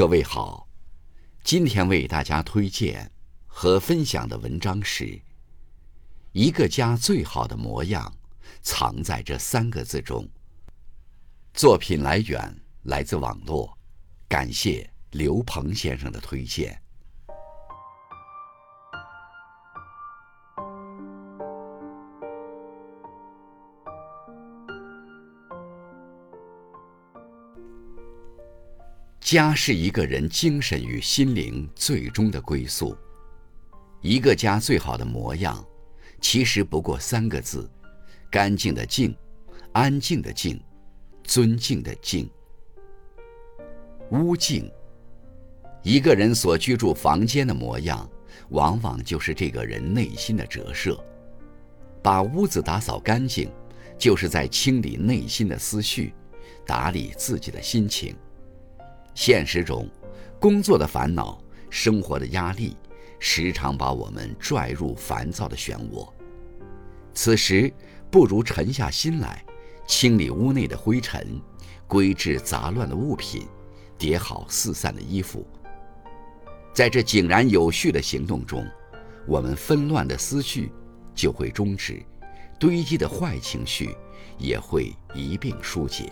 各位好，今天为大家推荐和分享的文章是《一个家最好的模样藏在这三个字中》。作品来源来自网络，感谢刘鹏先生的推荐。家是一个人精神与心灵最终的归宿。一个家最好的模样，其实不过三个字：干净的净，安静的静，尊敬的敬。屋净，一个人所居住房间的模样，往往就是这个人内心的折射。把屋子打扫干净，就是在清理内心的思绪，打理自己的心情。现实中，工作的烦恼、生活的压力，时常把我们拽入烦躁的漩涡。此时，不如沉下心来，清理屋内的灰尘，归置杂乱的物品，叠好四散的衣服。在这井然有序的行动中，我们纷乱的思绪就会终止，堆积的坏情绪也会一并疏解。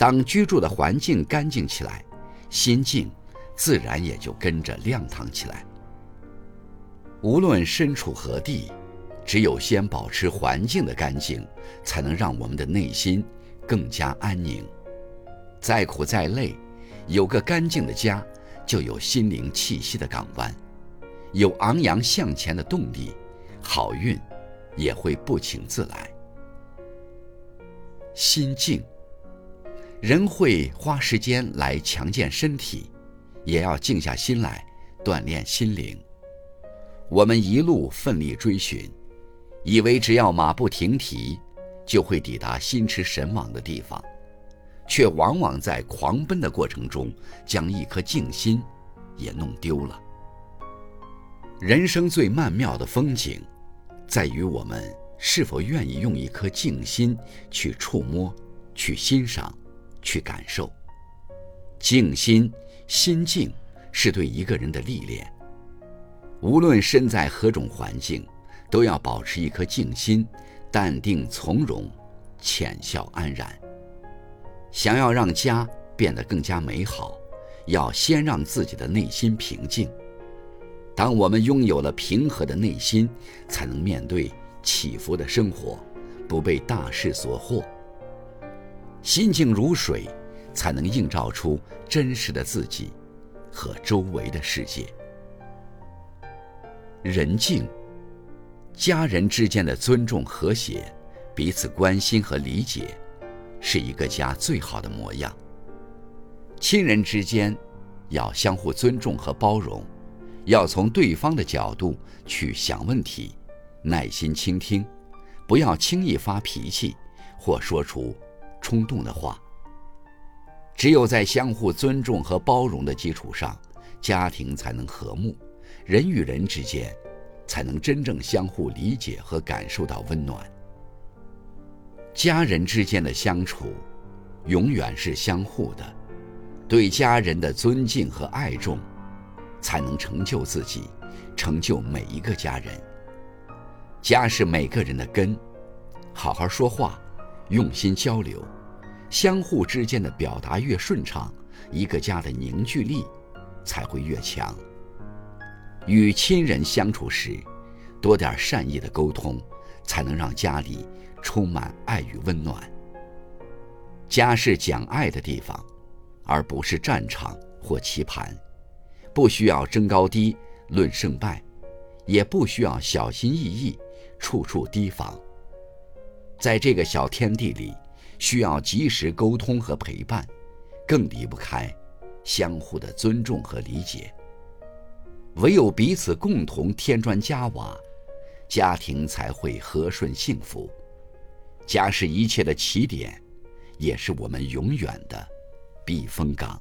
当居住的环境干净起来，心境自然也就跟着亮堂起来。无论身处何地，只有先保持环境的干净，才能让我们的内心更加安宁。再苦再累，有个干净的家，就有心灵气息的港湾，有昂扬向前的动力，好运也会不请自来。心静。人会花时间来强健身体，也要静下心来锻炼心灵。我们一路奋力追寻，以为只要马不停蹄，就会抵达心驰神往的地方，却往往在狂奔的过程中，将一颗静心也弄丢了。人生最曼妙的风景，在于我们是否愿意用一颗静心去触摸、去欣赏。去感受，静心心静是对一个人的历练。无论身在何种环境，都要保持一颗静心，淡定从容，浅笑安然。想要让家变得更加美好，要先让自己的内心平静。当我们拥有了平和的内心，才能面对起伏的生活，不被大势所惑。心静如水，才能映照出真实的自己和周围的世界。人静，家人之间的尊重和谐，彼此关心和理解，是一个家最好的模样。亲人之间要相互尊重和包容，要从对方的角度去想问题，耐心倾听，不要轻易发脾气或说出。冲动的话。只有在相互尊重和包容的基础上，家庭才能和睦，人与人之间才能真正相互理解和感受到温暖。家人之间的相处，永远是相互的，对家人的尊敬和爱重，才能成就自己，成就每一个家人。家是每个人的根，好好说话。用心交流，相互之间的表达越顺畅，一个家的凝聚力才会越强。与亲人相处时，多点善意的沟通，才能让家里充满爱与温暖。家是讲爱的地方，而不是战场或棋盘，不需要争高低论胜败，也不需要小心翼翼处处提防。在这个小天地里，需要及时沟通和陪伴，更离不开相互的尊重和理解。唯有彼此共同添砖加瓦，家庭才会和顺幸福。家是一切的起点，也是我们永远的避风港。